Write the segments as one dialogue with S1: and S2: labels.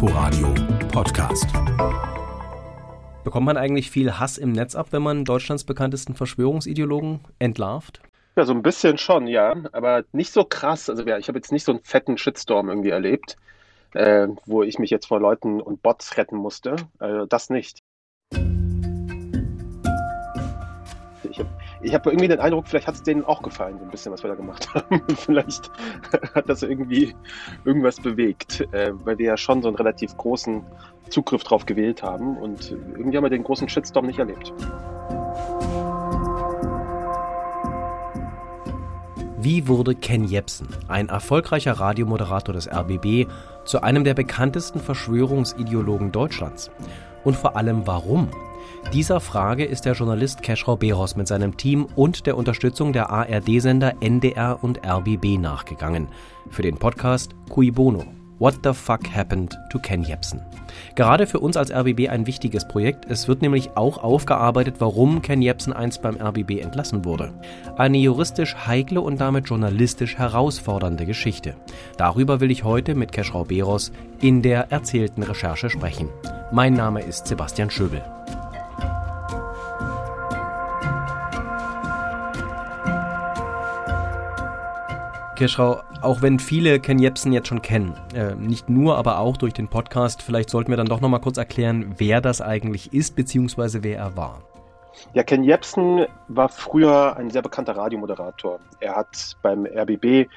S1: Inforadio Podcast.
S2: Bekommt man eigentlich viel Hass im Netz ab, wenn man Deutschlands bekanntesten Verschwörungsideologen entlarvt?
S3: Ja, so ein bisschen schon, ja, aber nicht so krass. Also ja, ich habe jetzt nicht so einen fetten Shitstorm irgendwie erlebt, äh, wo ich mich jetzt vor Leuten und Bots retten musste. Also das nicht. Ich habe irgendwie den Eindruck, vielleicht hat es denen auch gefallen, so ein bisschen, was wir da gemacht haben. vielleicht hat das irgendwie irgendwas bewegt, äh, weil wir ja schon so einen relativ großen Zugriff drauf gewählt haben und irgendwie haben wir den großen Shitstorm nicht erlebt.
S2: Wie wurde Ken Jebsen, ein erfolgreicher Radiomoderator des RBB, zu einem der bekanntesten Verschwörungsideologen Deutschlands? Und vor allem warum? Dieser Frage ist der Journalist Keschrau Beros mit seinem Team und der Unterstützung der ARD-Sender NDR und RBB nachgegangen. Für den Podcast Cui Bono. What the fuck happened to Ken Jebsen? Gerade für uns als RBB ein wichtiges Projekt. Es wird nämlich auch aufgearbeitet, warum Ken Jebsen einst beim RBB entlassen wurde. Eine juristisch heikle und damit journalistisch herausfordernde Geschichte. Darüber will ich heute mit Keschrau Beros in der erzählten Recherche sprechen. Mein Name ist Sebastian Schöbel. Kirschrau, auch wenn viele Ken Jebsen jetzt schon kennen, äh, nicht nur, aber auch durch den Podcast, vielleicht sollten wir dann doch nochmal kurz erklären, wer das eigentlich ist, beziehungsweise wer er war.
S3: Ja, Ken Jebsen war früher ein sehr bekannter Radiomoderator. Er hat beim RBB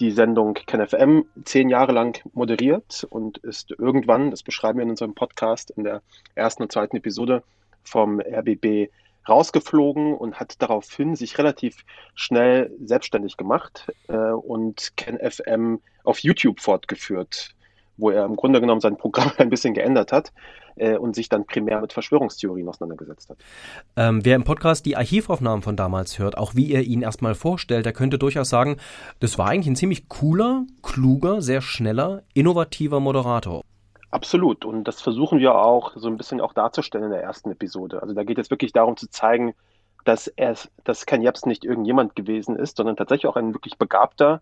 S3: die Sendung KenFM zehn Jahre lang moderiert und ist irgendwann, das beschreiben wir in unserem Podcast in der ersten und zweiten Episode, vom RBB rausgeflogen und hat daraufhin sich relativ schnell selbstständig gemacht äh, und KenFM auf YouTube fortgeführt, wo er im Grunde genommen sein Programm ein bisschen geändert hat äh, und sich dann primär mit Verschwörungstheorien auseinandergesetzt hat.
S2: Ähm, wer im Podcast die Archivaufnahmen von damals hört, auch wie ihr ihn erstmal vorstellt, der könnte durchaus sagen, das war eigentlich ein ziemlich cooler, kluger, sehr schneller, innovativer Moderator.
S3: Absolut. Und das versuchen wir auch so ein bisschen auch darzustellen in der ersten Episode. Also da geht es wirklich darum zu zeigen, dass er, dass Ken Jebsen nicht irgendjemand gewesen ist, sondern tatsächlich auch ein wirklich begabter,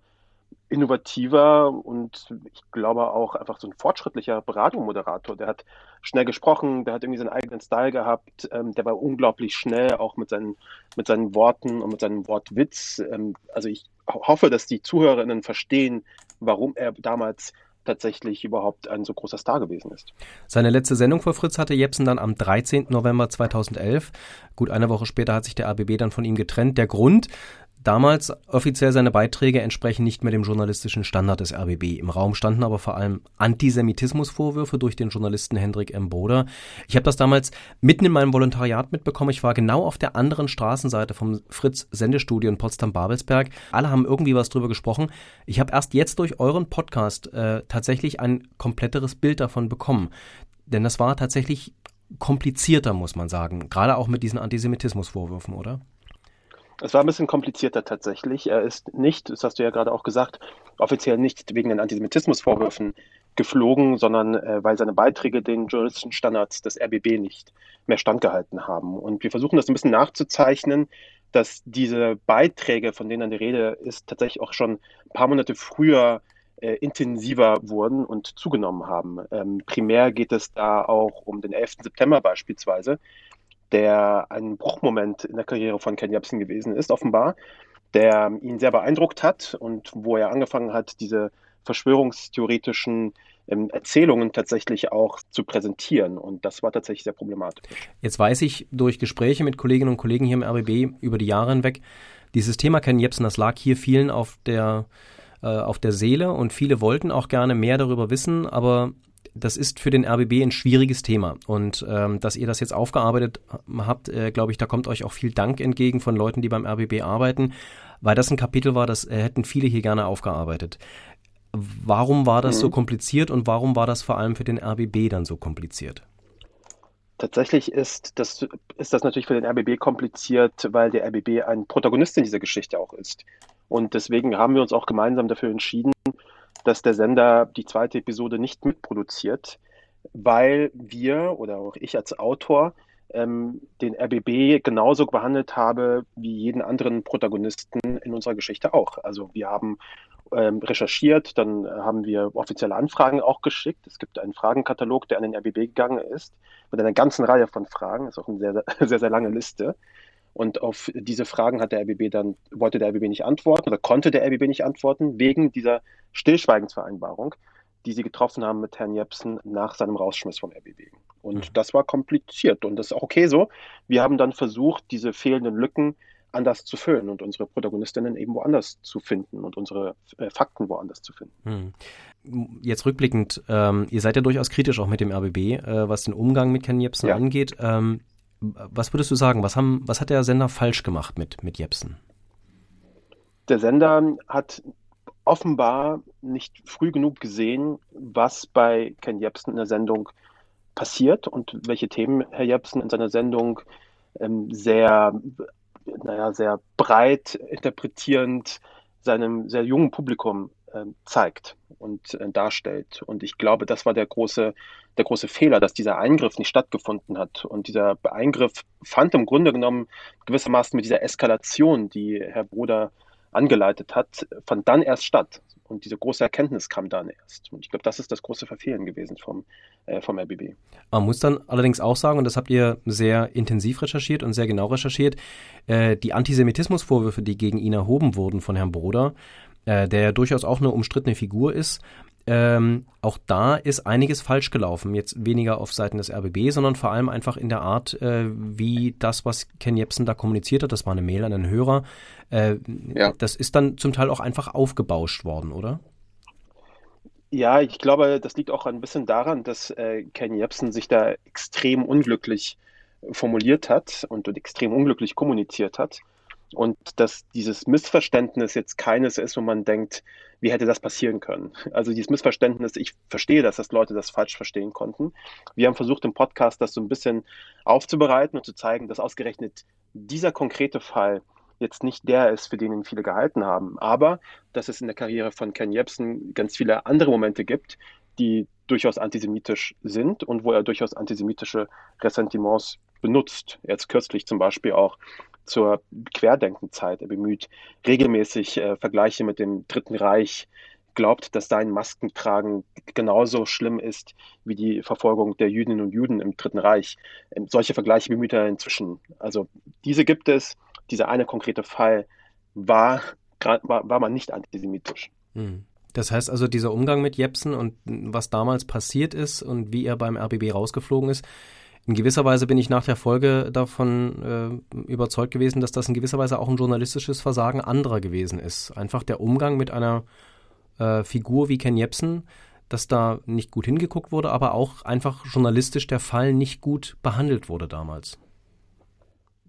S3: innovativer und ich glaube auch einfach so ein fortschrittlicher Radiomoderator. Der hat schnell gesprochen, der hat irgendwie seinen eigenen Style gehabt, ähm, der war unglaublich schnell, auch mit seinen, mit seinen Worten und mit seinem Wortwitz. Ähm, also ich hoffe, dass die Zuhörerinnen verstehen, warum er damals tatsächlich überhaupt ein so großer Star gewesen ist.
S2: Seine letzte Sendung vor Fritz hatte Jepsen dann am 13. November 2011. Gut eine Woche später hat sich der ABB dann von ihm getrennt. Der Grund, Damals offiziell seine Beiträge entsprechen nicht mehr dem journalistischen Standard des RBB. Im Raum standen aber vor allem Antisemitismusvorwürfe durch den Journalisten Hendrik M. Boder. Ich habe das damals mitten in meinem Volontariat mitbekommen. Ich war genau auf der anderen Straßenseite vom Fritz Sendestudio in Potsdam-Babelsberg. Alle haben irgendwie was drüber gesprochen. Ich habe erst jetzt durch euren Podcast äh, tatsächlich ein kompletteres Bild davon bekommen. Denn das war tatsächlich komplizierter, muss man sagen. Gerade auch mit diesen Antisemitismusvorwürfen, oder?
S3: Es war ein bisschen komplizierter tatsächlich. Er ist nicht, das hast du ja gerade auch gesagt, offiziell nicht wegen den Antisemitismusvorwürfen geflogen, sondern äh, weil seine Beiträge den journalistischen Standards des RBB nicht mehr standgehalten haben. Und wir versuchen das ein bisschen nachzuzeichnen, dass diese Beiträge, von denen dann die Rede ist, tatsächlich auch schon ein paar Monate früher äh, intensiver wurden und zugenommen haben. Ähm, primär geht es da auch um den 11. September beispielsweise, der ein Bruchmoment in der Karriere von Ken Jebsen gewesen ist, offenbar, der ihn sehr beeindruckt hat und wo er angefangen hat, diese verschwörungstheoretischen ähm, Erzählungen tatsächlich auch zu präsentieren. Und das war tatsächlich sehr problematisch.
S2: Jetzt weiß ich durch Gespräche mit Kolleginnen und Kollegen hier im RBB über die Jahre hinweg, dieses Thema Ken Jebsen, das lag hier vielen auf der, äh, auf der Seele und viele wollten auch gerne mehr darüber wissen, aber das ist für den RBB ein schwieriges Thema. Und ähm, dass ihr das jetzt aufgearbeitet habt, äh, glaube ich, da kommt euch auch viel Dank entgegen von Leuten, die beim RBB arbeiten, weil das ein Kapitel war, das äh, hätten viele hier gerne aufgearbeitet. Warum war das mhm. so kompliziert und warum war das vor allem für den RBB dann so kompliziert?
S3: Tatsächlich ist das, ist das natürlich für den RBB kompliziert, weil der RBB ein Protagonist in dieser Geschichte auch ist. Und deswegen haben wir uns auch gemeinsam dafür entschieden, dass der Sender die zweite Episode nicht mitproduziert, weil wir oder auch ich als Autor ähm, den RBB genauso behandelt habe wie jeden anderen Protagonisten in unserer Geschichte auch. Also wir haben ähm, recherchiert, dann haben wir offizielle Anfragen auch geschickt. Es gibt einen Fragenkatalog, der an den RBB gegangen ist, mit einer ganzen Reihe von Fragen. Das ist auch eine sehr, sehr, sehr lange Liste. Und auf diese Fragen hat der RBB dann, wollte der RBB nicht antworten oder konnte der RBB nicht antworten, wegen dieser Stillschweigensvereinbarung, die sie getroffen haben mit Herrn Jepsen nach seinem Rausschmiss vom RBB. Und mhm. das war kompliziert und das ist auch okay so. Wir haben dann versucht, diese fehlenden Lücken anders zu füllen und unsere Protagonistinnen eben woanders zu finden und unsere äh, Fakten woanders zu finden.
S2: Hm. Jetzt rückblickend, ähm, ihr seid ja durchaus kritisch auch mit dem RBB, äh, was den Umgang mit Ken Jebsen ja. angeht. Ähm, was würdest du sagen, was, haben, was hat der Sender falsch gemacht mit, mit Jepsen?
S3: Der Sender hat offenbar nicht früh genug gesehen, was bei Ken Jebsen in der Sendung passiert und welche Themen Herr Jepsen in seiner Sendung ähm, sehr naja, sehr breit interpretierend seinem sehr jungen Publikum zeigt und äh, darstellt. Und ich glaube, das war der große, der große Fehler, dass dieser Eingriff nicht stattgefunden hat. Und dieser Eingriff fand im Grunde genommen gewissermaßen mit dieser Eskalation, die Herr Bruder angeleitet hat, fand dann erst statt. Und diese große Erkenntnis kam dann erst. Und ich glaube, das ist das große Verfehlen gewesen vom, äh, vom RBB.
S2: Man muss dann allerdings auch sagen, und das habt ihr sehr intensiv recherchiert und sehr genau recherchiert, äh, die Antisemitismusvorwürfe, die gegen ihn erhoben wurden von Herrn Broder, äh, der ja durchaus auch eine umstrittene Figur ist, ähm, auch da ist einiges falsch gelaufen. Jetzt weniger auf Seiten des RBB, sondern vor allem einfach in der Art, äh, wie das, was Ken Jebsen da kommuniziert hat, das war eine Mail an den Hörer, äh, ja. das ist dann zum Teil auch einfach aufgebauscht worden, oder?
S3: Ja, ich glaube, das liegt auch ein bisschen daran, dass äh, Ken Jebsen sich da extrem unglücklich formuliert hat und, und extrem unglücklich kommuniziert hat. Und dass dieses Missverständnis jetzt keines ist, wo man denkt, wie hätte das passieren können? Also dieses Missverständnis, ich verstehe das, dass Leute das falsch verstehen konnten. Wir haben versucht im Podcast das so ein bisschen aufzubereiten und zu zeigen, dass ausgerechnet dieser konkrete Fall jetzt nicht der ist, für den ihn viele gehalten haben, aber dass es in der Karriere von Ken Jebsen ganz viele andere Momente gibt, die durchaus antisemitisch sind und wo er durchaus antisemitische Ressentiments benutzt. Jetzt kürzlich zum Beispiel auch zur Querdenkenzeit. Er bemüht regelmäßig äh, Vergleiche mit dem Dritten Reich, glaubt, dass sein Maskentragen genauso schlimm ist wie die Verfolgung der Jüdinnen und Juden im Dritten Reich. Ähm, solche Vergleiche bemüht er inzwischen. Also diese gibt es. Dieser eine konkrete Fall war, war, war man nicht antisemitisch.
S2: Hm. Das heißt also, dieser Umgang mit Jepsen und was damals passiert ist und wie er beim RBB rausgeflogen ist, in gewisser Weise bin ich nach der Folge davon äh, überzeugt gewesen, dass das in gewisser Weise auch ein journalistisches Versagen anderer gewesen ist. Einfach der Umgang mit einer äh, Figur wie Ken Jebsen, dass da nicht gut hingeguckt wurde, aber auch einfach journalistisch der Fall nicht gut behandelt wurde damals.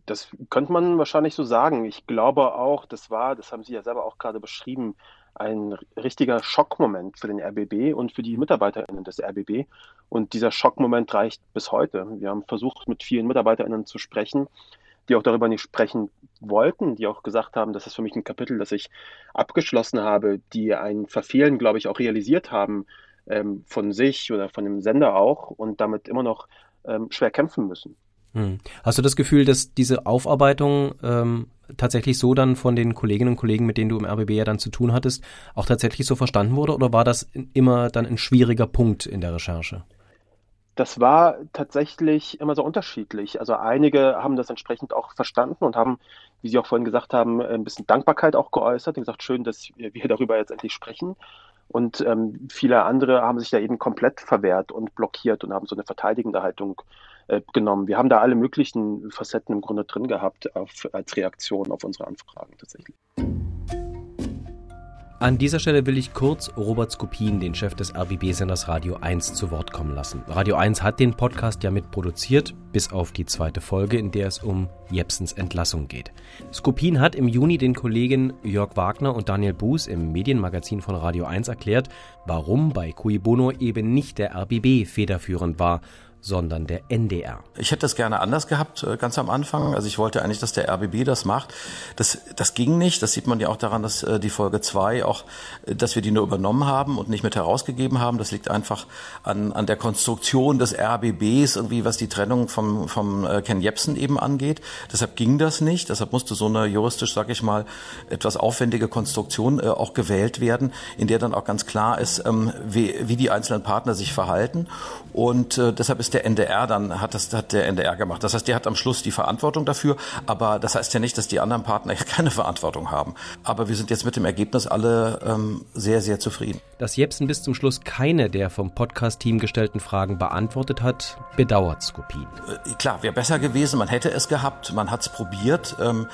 S3: Das könnte man wahrscheinlich so sagen. Ich glaube auch, das war, das haben Sie ja selber auch gerade beschrieben, ein richtiger Schockmoment für den RBB und für die MitarbeiterInnen des RBB. Und dieser Schockmoment reicht bis heute. Wir haben versucht, mit vielen MitarbeiterInnen zu sprechen, die auch darüber nicht sprechen wollten, die auch gesagt haben, das ist für mich ein Kapitel, das ich abgeschlossen habe, die ein Verfehlen, glaube ich, auch realisiert haben ähm, von sich oder von dem Sender auch und damit immer noch ähm, schwer kämpfen müssen.
S2: Hm. Hast du das Gefühl, dass diese Aufarbeitung ähm, tatsächlich so dann von den Kolleginnen und Kollegen, mit denen du im RBB ja dann zu tun hattest, auch tatsächlich so verstanden wurde oder war das immer dann ein schwieriger Punkt in der Recherche?
S3: Das war tatsächlich immer so unterschiedlich. Also einige haben das entsprechend auch verstanden und haben, wie Sie auch vorhin gesagt haben, ein bisschen Dankbarkeit auch geäußert und gesagt, schön, dass wir darüber jetzt endlich sprechen. Und ähm, viele andere haben sich da eben komplett verwehrt und blockiert und haben so eine verteidigende Haltung äh, genommen. Wir haben da alle möglichen Facetten im Grunde drin gehabt auf, als Reaktion auf unsere Anfragen tatsächlich.
S2: An dieser Stelle will ich kurz Robert Skopin, den Chef des RBB-Senders Radio 1, zu Wort kommen lassen. Radio 1 hat den Podcast ja mitproduziert, bis auf die zweite Folge, in der es um Jepsens Entlassung geht. Skopin hat im Juni den Kollegen Jörg Wagner und Daniel Buß im Medienmagazin von Radio 1 erklärt, warum bei Cui Bono eben nicht der RBB federführend war, sondern der NDR.
S4: Ich hätte das gerne anders gehabt, äh, ganz am Anfang. Also ich wollte eigentlich, dass der RBB das macht. Das, das ging nicht. Das sieht man ja auch daran, dass äh, die Folge 2 auch, äh, dass wir die nur übernommen haben und nicht mit herausgegeben haben. Das liegt einfach an, an der Konstruktion des RBBs, irgendwie was die Trennung vom, vom Ken Jebsen eben angeht. Deshalb ging das nicht. Deshalb musste so eine juristisch, sag ich mal, etwas aufwendige Konstruktion auch gewählt werden, in der dann auch ganz klar ist, ähm, wie, wie die einzelnen Partner sich verhalten. Und deshalb ist der der NDR dann, hat das hat der NDR gemacht. Das heißt, der hat am Schluss die Verantwortung dafür, aber das heißt ja nicht, dass die anderen Partner keine Verantwortung haben. Aber wir sind jetzt mit dem Ergebnis alle ähm, sehr, sehr zufrieden.
S2: Dass Jepsen bis zum Schluss keine der vom Podcast-Team gestellten Fragen beantwortet hat, bedauert Skopin.
S4: Äh, klar, wäre besser gewesen, man hätte es gehabt, man hat es probiert. Ähm,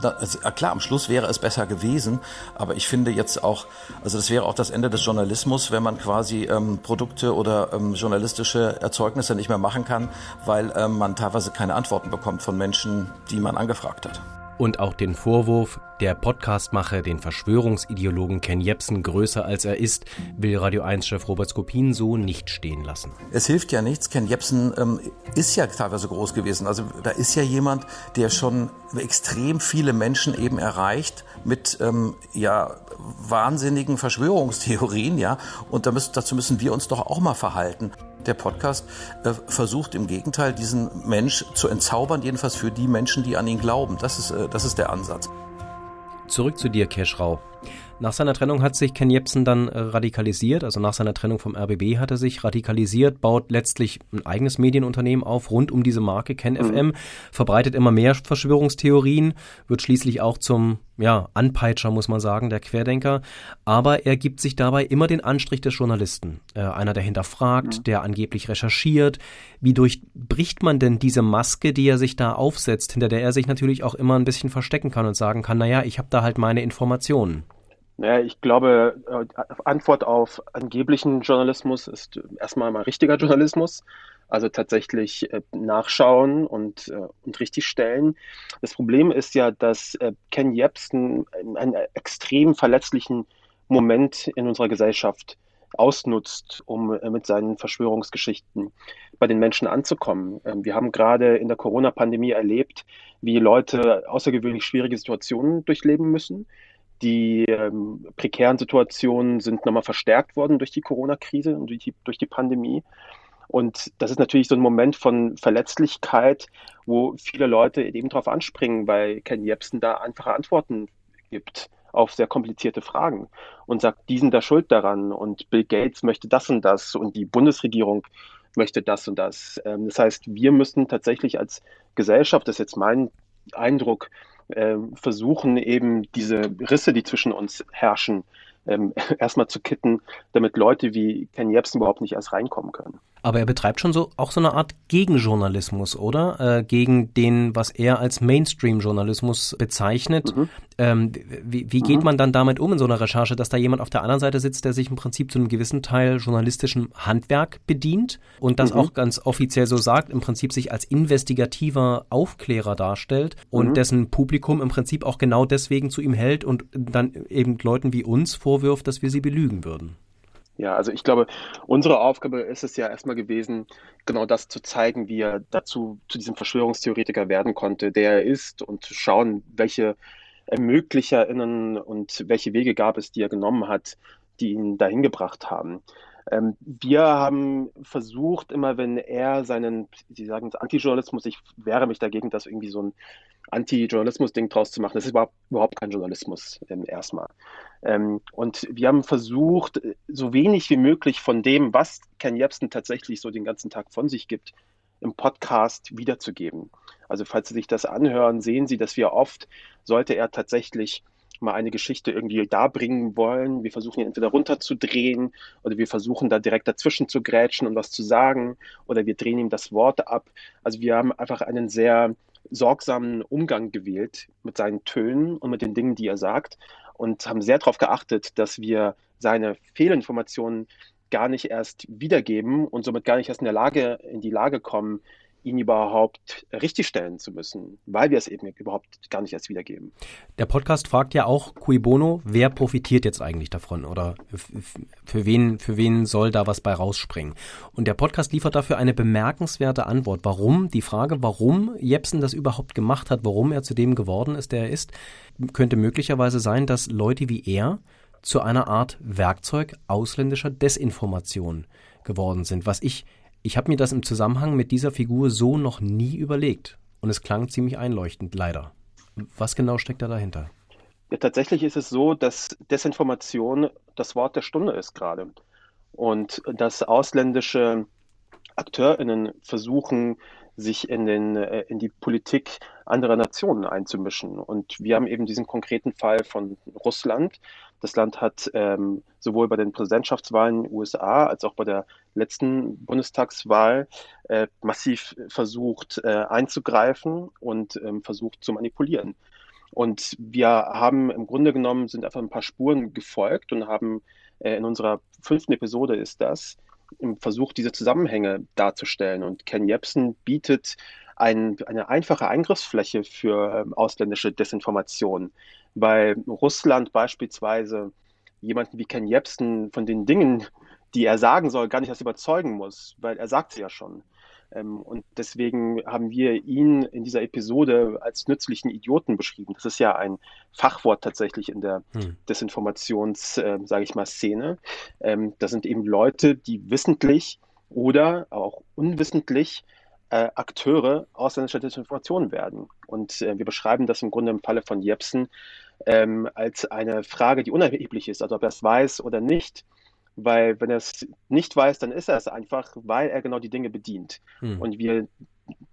S4: da, also, äh, klar, am Schluss wäre es besser gewesen, aber ich finde jetzt auch, also das wäre auch das Ende des Journalismus, wenn man quasi ähm, Produkte oder ähm, journalistische Erzeugnisse nicht mehr machen kann, weil ähm, man teilweise keine Antworten bekommt von Menschen, die man angefragt hat.
S2: Und auch den Vorwurf, der Podcast mache den Verschwörungsideologen Ken Jebsen größer als er ist, will Radio 1-Chef Robert Skopin so nicht stehen lassen.
S4: Es hilft ja nichts. Ken Jebsen ähm, ist ja teilweise groß gewesen. Also da ist ja jemand, der schon extrem viele Menschen eben erreicht mit ähm, ja wahnsinnigen Verschwörungstheorien, ja. Und da müssen, dazu müssen wir uns doch auch mal verhalten. Der Podcast äh, versucht im Gegenteil, diesen Mensch zu entzaubern, jedenfalls für die Menschen, die an ihn glauben. Das ist, äh, das ist der Ansatz.
S2: Zurück zu dir, Keschrau. Nach seiner Trennung hat sich Ken Jebsen dann äh, radikalisiert, also nach seiner Trennung vom RBB hat er sich radikalisiert, baut letztlich ein eigenes Medienunternehmen auf rund um diese Marke Ken mhm. FM, verbreitet immer mehr Verschwörungstheorien, wird schließlich auch zum ja, Anpeitscher, muss man sagen, der Querdenker, aber er gibt sich dabei immer den Anstrich des Journalisten. Äh, einer, der hinterfragt, mhm. der angeblich recherchiert. Wie durchbricht man denn diese Maske, die er sich da aufsetzt, hinter der er sich natürlich auch immer ein bisschen verstecken kann und sagen kann, naja, ich habe da halt meine Informationen?
S3: Naja, ich glaube, äh, Antwort auf angeblichen Journalismus ist erstmal mal richtiger Journalismus. Also tatsächlich äh, nachschauen und, äh, und richtig stellen. Das Problem ist ja, dass Ken Jebsen einen extrem verletzlichen Moment in unserer Gesellschaft ausnutzt, um mit seinen Verschwörungsgeschichten bei den Menschen anzukommen. Ähm, wir haben gerade in der Corona-Pandemie erlebt, wie Leute außergewöhnlich schwierige Situationen durchleben müssen die ähm, prekären Situationen sind nochmal verstärkt worden durch die Corona-Krise und durch die, durch die Pandemie. Und das ist natürlich so ein Moment von Verletzlichkeit, wo viele Leute eben darauf anspringen, weil Ken Jebsen da einfache Antworten gibt auf sehr komplizierte Fragen und sagt, die sind da schuld daran und Bill Gates möchte das und das und die Bundesregierung möchte das und das. Ähm, das heißt, wir müssen tatsächlich als Gesellschaft, das ist jetzt mein Eindruck, äh, versuchen eben diese Risse, die zwischen uns herrschen, ähm, erstmal zu kitten, damit Leute wie Ken Jebsen überhaupt nicht erst reinkommen können.
S2: Aber er betreibt schon so auch so eine Art Gegenjournalismus, oder? Äh, gegen den, was er als Mainstream-Journalismus bezeichnet. Mhm. Ähm, wie, wie geht mhm. man dann damit um in so einer Recherche, dass da jemand auf der anderen Seite sitzt, der sich im Prinzip zu einem gewissen Teil journalistischem Handwerk bedient und das mhm. auch ganz offiziell so sagt, im Prinzip sich als investigativer Aufklärer darstellt und mhm. dessen Publikum im Prinzip auch genau deswegen zu ihm hält und dann eben Leuten wie uns vorwirft, dass wir sie belügen würden?
S3: Ja, also ich glaube, unsere Aufgabe ist es ja erstmal gewesen, genau das zu zeigen, wie er dazu zu diesem Verschwörungstheoretiker werden konnte, der er ist und zu schauen, welche ErmöglicherInnen und welche Wege gab es, die er genommen hat, die ihn dahin gebracht haben. Ähm, wir haben versucht, immer wenn er seinen, Sie sagen Antijournalismus, ich wehre mich dagegen, dass irgendwie so ein Anti-Journalismus-Ding draus zu machen. Das ist überhaupt, überhaupt kein Journalismus ähm, erstmal. Ähm, und wir haben versucht, so wenig wie möglich von dem, was Ken Jebsen tatsächlich so den ganzen Tag von sich gibt, im Podcast wiederzugeben. Also falls Sie sich das anhören, sehen Sie, dass wir oft, sollte er tatsächlich mal eine Geschichte irgendwie darbringen wollen, wir versuchen ihn entweder runterzudrehen oder wir versuchen da direkt dazwischen zu grätschen und was zu sagen oder wir drehen ihm das Wort ab. Also wir haben einfach einen sehr sorgsamen Umgang gewählt mit seinen Tönen und mit den Dingen, die er sagt und haben sehr darauf geachtet, dass wir seine Fehlinformationen gar nicht erst wiedergeben und somit gar nicht erst in der Lage, in die Lage kommen, ihn überhaupt richtigstellen zu müssen, weil wir es eben überhaupt gar nicht erst wiedergeben.
S2: Der Podcast fragt ja auch cui bono, wer profitiert jetzt eigentlich davon oder für wen, für wen soll da was bei rausspringen? Und der Podcast liefert dafür eine bemerkenswerte Antwort. Warum? Die Frage, warum Jepsen das überhaupt gemacht hat, warum er zu dem geworden ist, der er ist, könnte möglicherweise sein, dass Leute wie er zu einer Art Werkzeug ausländischer Desinformation geworden sind, was ich ich habe mir das im Zusammenhang mit dieser Figur so noch nie überlegt. Und es klang ziemlich einleuchtend, leider. Was genau steckt da dahinter?
S3: Ja, tatsächlich ist es so, dass Desinformation das Wort der Stunde ist gerade. Und dass ausländische AkteurInnen versuchen, sich in, den, äh, in die Politik anderer Nationen einzumischen. Und wir haben eben diesen konkreten Fall von Russland, das Land hat ähm, sowohl bei den Präsidentschaftswahlen in den USA als auch bei der letzten Bundestagswahl äh, massiv versucht äh, einzugreifen und ähm, versucht zu manipulieren. Und wir haben im Grunde genommen sind einfach ein paar Spuren gefolgt und haben äh, in unserer fünften Episode ist das versucht, diese Zusammenhänge darzustellen. Und Ken Jebsen bietet ein, eine einfache Eingriffsfläche für ähm, ausländische Desinformation weil Russland beispielsweise jemanden wie Ken Jebsen von den Dingen, die er sagen soll, gar nicht erst überzeugen muss, weil er sagt sie ja schon. Ähm, und deswegen haben wir ihn in dieser Episode als nützlichen Idioten beschrieben. Das ist ja ein Fachwort tatsächlich in der hm. Desinformations, äh, sage ich mal, Szene. Ähm, das sind eben Leute, die wissentlich oder auch unwissentlich äh, Akteure ausländischer Desinformation werden. Und äh, wir beschreiben das im Grunde im Falle von Jepsen ähm, als eine Frage, die unerheblich ist, also ob er es weiß oder nicht. Weil wenn er es nicht weiß, dann ist er es einfach, weil er genau die Dinge bedient. Hm. Und wir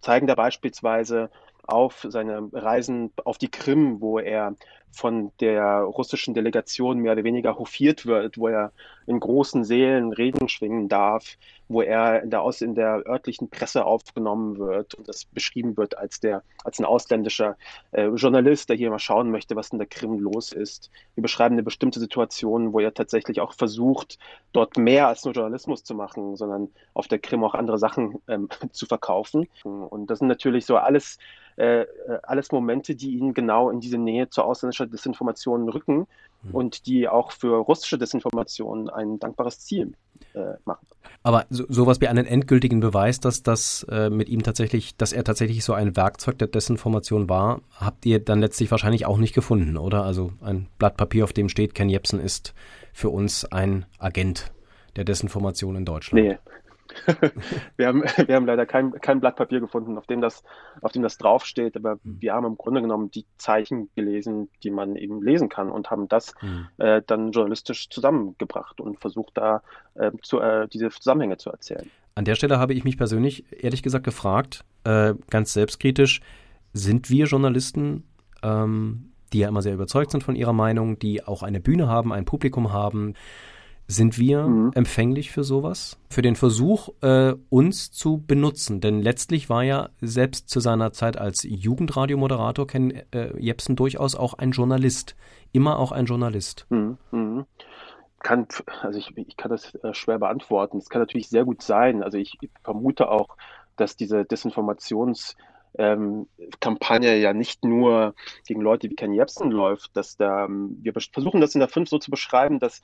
S3: zeigen da beispielsweise auf seine Reisen auf die Krim, wo er von der russischen Delegation mehr oder weniger hofiert wird, wo er in großen Sälen Reden schwingen darf, wo er in der, aus, in der örtlichen Presse aufgenommen wird und das beschrieben wird als, der, als ein ausländischer äh, Journalist, der hier mal schauen möchte, was in der Krim los ist. Wir beschreiben eine bestimmte Situation, wo er tatsächlich auch versucht, dort mehr als nur Journalismus zu machen, sondern auf der Krim auch andere Sachen ähm, zu verkaufen. Und das sind natürlich so alles äh, äh, alles Momente, die ihn genau in diese Nähe zur ausländischer Desinformation rücken mhm. und die auch für russische Desinformation ein dankbares Ziel äh, machen.
S2: Aber so, sowas wie einen endgültigen Beweis, dass das äh, mit ihm tatsächlich, dass er tatsächlich so ein Werkzeug der Desinformation war, habt ihr dann letztlich wahrscheinlich auch nicht gefunden, oder? Also ein Blatt Papier, auf dem steht, Ken Jebsen ist für uns ein Agent der Desinformation in Deutschland.
S3: Nee, wir, haben, wir haben leider kein, kein Blatt Papier gefunden, auf dem das, auf dem das draufsteht, aber mhm. wir haben im Grunde genommen die Zeichen gelesen, die man eben lesen kann und haben das mhm. äh, dann journalistisch zusammengebracht und versucht da äh, zu, äh, diese Zusammenhänge zu erzählen.
S2: An der Stelle habe ich mich persönlich ehrlich gesagt gefragt, äh, ganz selbstkritisch, sind wir Journalisten ähm, die ja immer sehr überzeugt sind von ihrer Meinung, die auch eine Bühne haben, ein Publikum haben, sind wir mhm. empfänglich für sowas? Für den Versuch, äh, uns zu benutzen? Denn letztlich war ja selbst zu seiner Zeit als Jugendradiomoderator Ken äh, Jepsen durchaus auch ein Journalist. Immer auch ein Journalist.
S3: Mhm. Mhm. Kann, also ich, ich kann das äh, schwer beantworten. Es kann natürlich sehr gut sein. Also ich vermute auch, dass diese Desinformations- ähm, Kampagne ja nicht nur gegen Leute wie Ken Jebsen läuft, dass da, ähm, wir versuchen das in der 5 so zu beschreiben, dass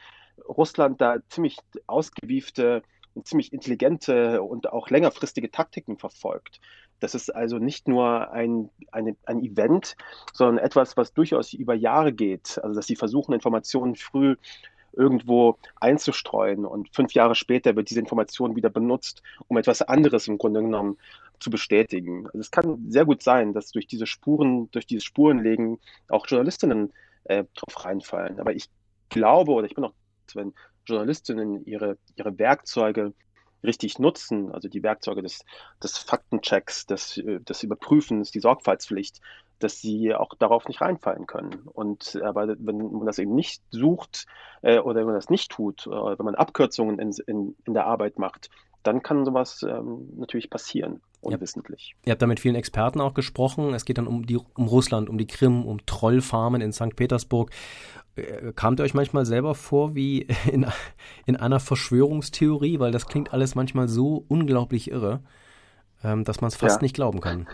S3: Russland da ziemlich ausgewiefte und ziemlich intelligente und auch längerfristige Taktiken verfolgt. Das ist also nicht nur ein, eine, ein Event, sondern etwas, was durchaus über Jahre geht. Also dass sie versuchen, Informationen früh irgendwo einzustreuen und fünf Jahre später wird diese Information wieder benutzt, um etwas anderes im Grunde genommen zu bestätigen. Also es kann sehr gut sein, dass durch diese Spuren, durch dieses Spurenlegen auch Journalistinnen äh, drauf reinfallen. Aber ich glaube oder ich bin auch wenn Journalistinnen ihre, ihre Werkzeuge richtig nutzen, also die Werkzeuge des, des Faktenchecks, des, des Überprüfens, die Sorgfaltspflicht, dass sie auch darauf nicht reinfallen können. Und aber wenn man das eben nicht sucht äh, oder wenn man das nicht tut, oder wenn man Abkürzungen in, in, in der Arbeit macht, dann kann sowas ähm, natürlich passieren, unwissentlich.
S2: Ihr habt da mit vielen Experten auch gesprochen. Es geht dann um, die, um Russland, um die Krim, um Trollfarmen in St. Petersburg. Äh, kamt ihr euch manchmal selber vor wie in, in einer Verschwörungstheorie? Weil das klingt alles manchmal so unglaublich irre. ähm, dass man es fast ja. nicht glauben kann.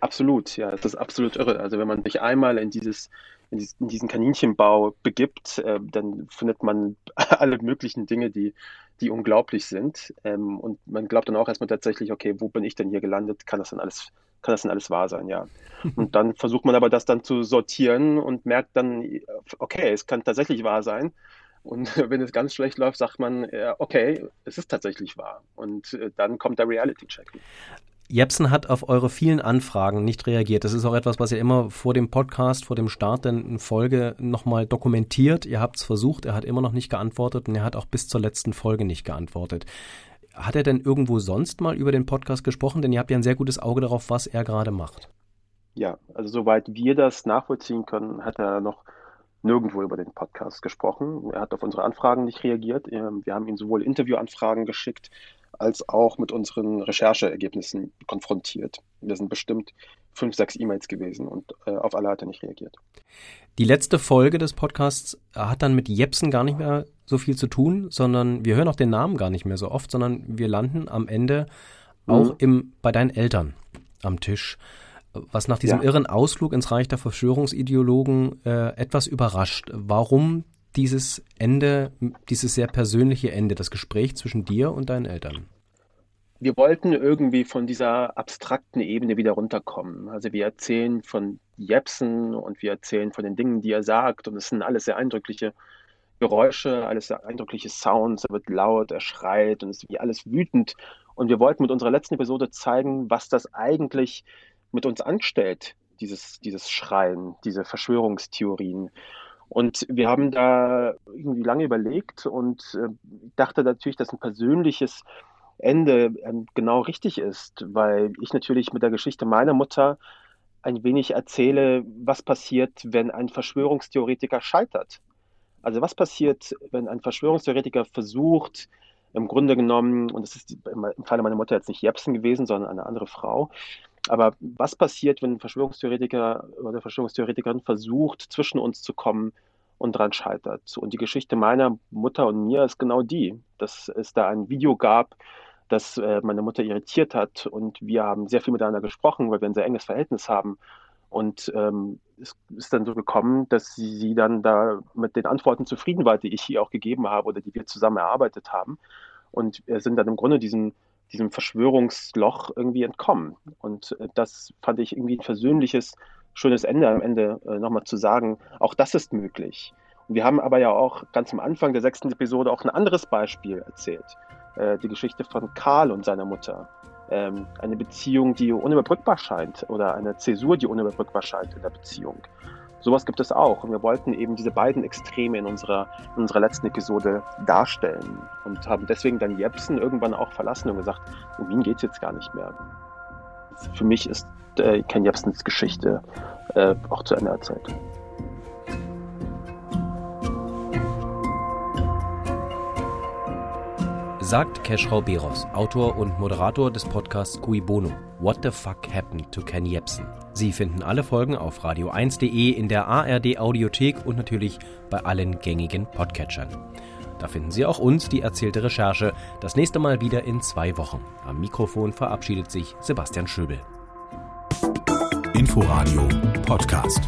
S3: Absolut, ja, das ist absolut irre. Also wenn man sich einmal in dieses in, diesen Kaninchenbau begibt, äh, dann findet man alle möglichen Dinge, die, die unglaublich sind. Ähm, und man glaubt dann auch erstmal tatsächlich, okay, wo bin ich denn hier gelandet? Kann das denn alles, kann das denn alles wahr sein? Ja. Und dann versucht man aber das dann zu sortieren und merkt dann, okay, es kann tatsächlich wahr sein. Und wenn es ganz schlecht läuft, sagt man, okay, es ist tatsächlich wahr. Und äh, dann kommt der Reality-Check.
S2: Jepsen hat auf eure vielen Anfragen nicht reagiert. Das ist auch etwas, was ihr immer vor dem Podcast, vor dem Start der Folge nochmal dokumentiert. Ihr habt es versucht, er hat immer noch nicht geantwortet und er hat auch bis zur letzten Folge nicht geantwortet. Hat er denn irgendwo sonst mal über den Podcast gesprochen? Denn ihr habt ja ein sehr gutes Auge darauf, was er gerade macht.
S3: Ja, also soweit wir das nachvollziehen können, hat er noch nirgendwo über den Podcast gesprochen. Er hat auf unsere Anfragen nicht reagiert. Ähm, wir haben ihm sowohl Interviewanfragen geschickt, als auch mit unseren Rechercheergebnissen konfrontiert. Wir sind bestimmt fünf, sechs E-Mails gewesen und äh, auf alle hat er nicht reagiert.
S2: Die letzte Folge des Podcasts hat dann mit Jepsen gar nicht mehr so viel zu tun, sondern wir hören auch den Namen gar nicht mehr so oft, sondern wir landen am Ende auch mhm. im, bei deinen Eltern am Tisch. Was nach diesem ja. irren Ausflug ins Reich der Verschwörungsideologen äh, etwas überrascht. Warum dieses Ende, dieses sehr persönliche Ende, das Gespräch zwischen dir und deinen Eltern?
S3: Wir wollten irgendwie von dieser abstrakten Ebene wieder runterkommen. Also wir erzählen von Jepsen und wir erzählen von den Dingen, die er sagt. Und es sind alles sehr eindrückliche Geräusche, alles sehr eindrückliche Sounds. Er wird laut, er schreit und es ist wie alles wütend. Und wir wollten mit unserer letzten Episode zeigen, was das eigentlich mit uns anstellt, dieses, dieses Schreien, diese Verschwörungstheorien. Und wir haben da irgendwie lange überlegt und äh, dachte natürlich, dass ein persönliches Ende ähm, genau richtig ist, weil ich natürlich mit der Geschichte meiner Mutter ein wenig erzähle, was passiert, wenn ein Verschwörungstheoretiker scheitert. Also was passiert, wenn ein Verschwörungstheoretiker versucht, im Grunde genommen, und das ist im Falle meiner Mutter jetzt nicht Jepsen gewesen, sondern eine andere Frau, aber was passiert, wenn ein Verschwörungstheoretiker oder Verschwörungstheoretikerin versucht, zwischen uns zu kommen und dran scheitert? Und die Geschichte meiner Mutter und mir ist genau die, dass es da ein Video gab, das äh, meine Mutter irritiert hat und wir haben sehr viel miteinander gesprochen, weil wir ein sehr enges Verhältnis haben. Und ähm, es ist dann so gekommen, dass sie, sie dann da mit den Antworten zufrieden war, die ich ihr auch gegeben habe oder die wir zusammen erarbeitet haben. Und wir sind dann im Grunde diesem diesem Verschwörungsloch irgendwie entkommen. Und äh, das fand ich irgendwie ein versöhnliches, schönes Ende am Ende äh, nochmal zu sagen, auch das ist möglich. Und wir haben aber ja auch ganz am Anfang der sechsten Episode auch ein anderes Beispiel erzählt. Äh, die Geschichte von Karl und seiner Mutter. Ähm, eine Beziehung, die unüberbrückbar scheint oder eine Zäsur, die unüberbrückbar scheint in der Beziehung. Sowas gibt es auch. Und wir wollten eben diese beiden Extreme in unserer, in unserer letzten Episode darstellen und haben deswegen dann Jepsen irgendwann auch verlassen und gesagt, um ihn geht es jetzt gar nicht mehr. Für mich ist äh, Ken Jepsens Geschichte äh, auch zu Ende erzählt.
S2: Sagt Keschrau Beros, Autor und Moderator des Podcasts Cui Bono. What the fuck happened to Ken Jebsen? Sie finden alle Folgen auf radio1.de, in der ARD Audiothek und natürlich bei allen gängigen Podcatchern. Da finden Sie auch uns, die erzählte Recherche, das nächste Mal wieder in zwei Wochen. Am Mikrofon verabschiedet sich Sebastian Schöbel.
S1: Inforadio Podcast.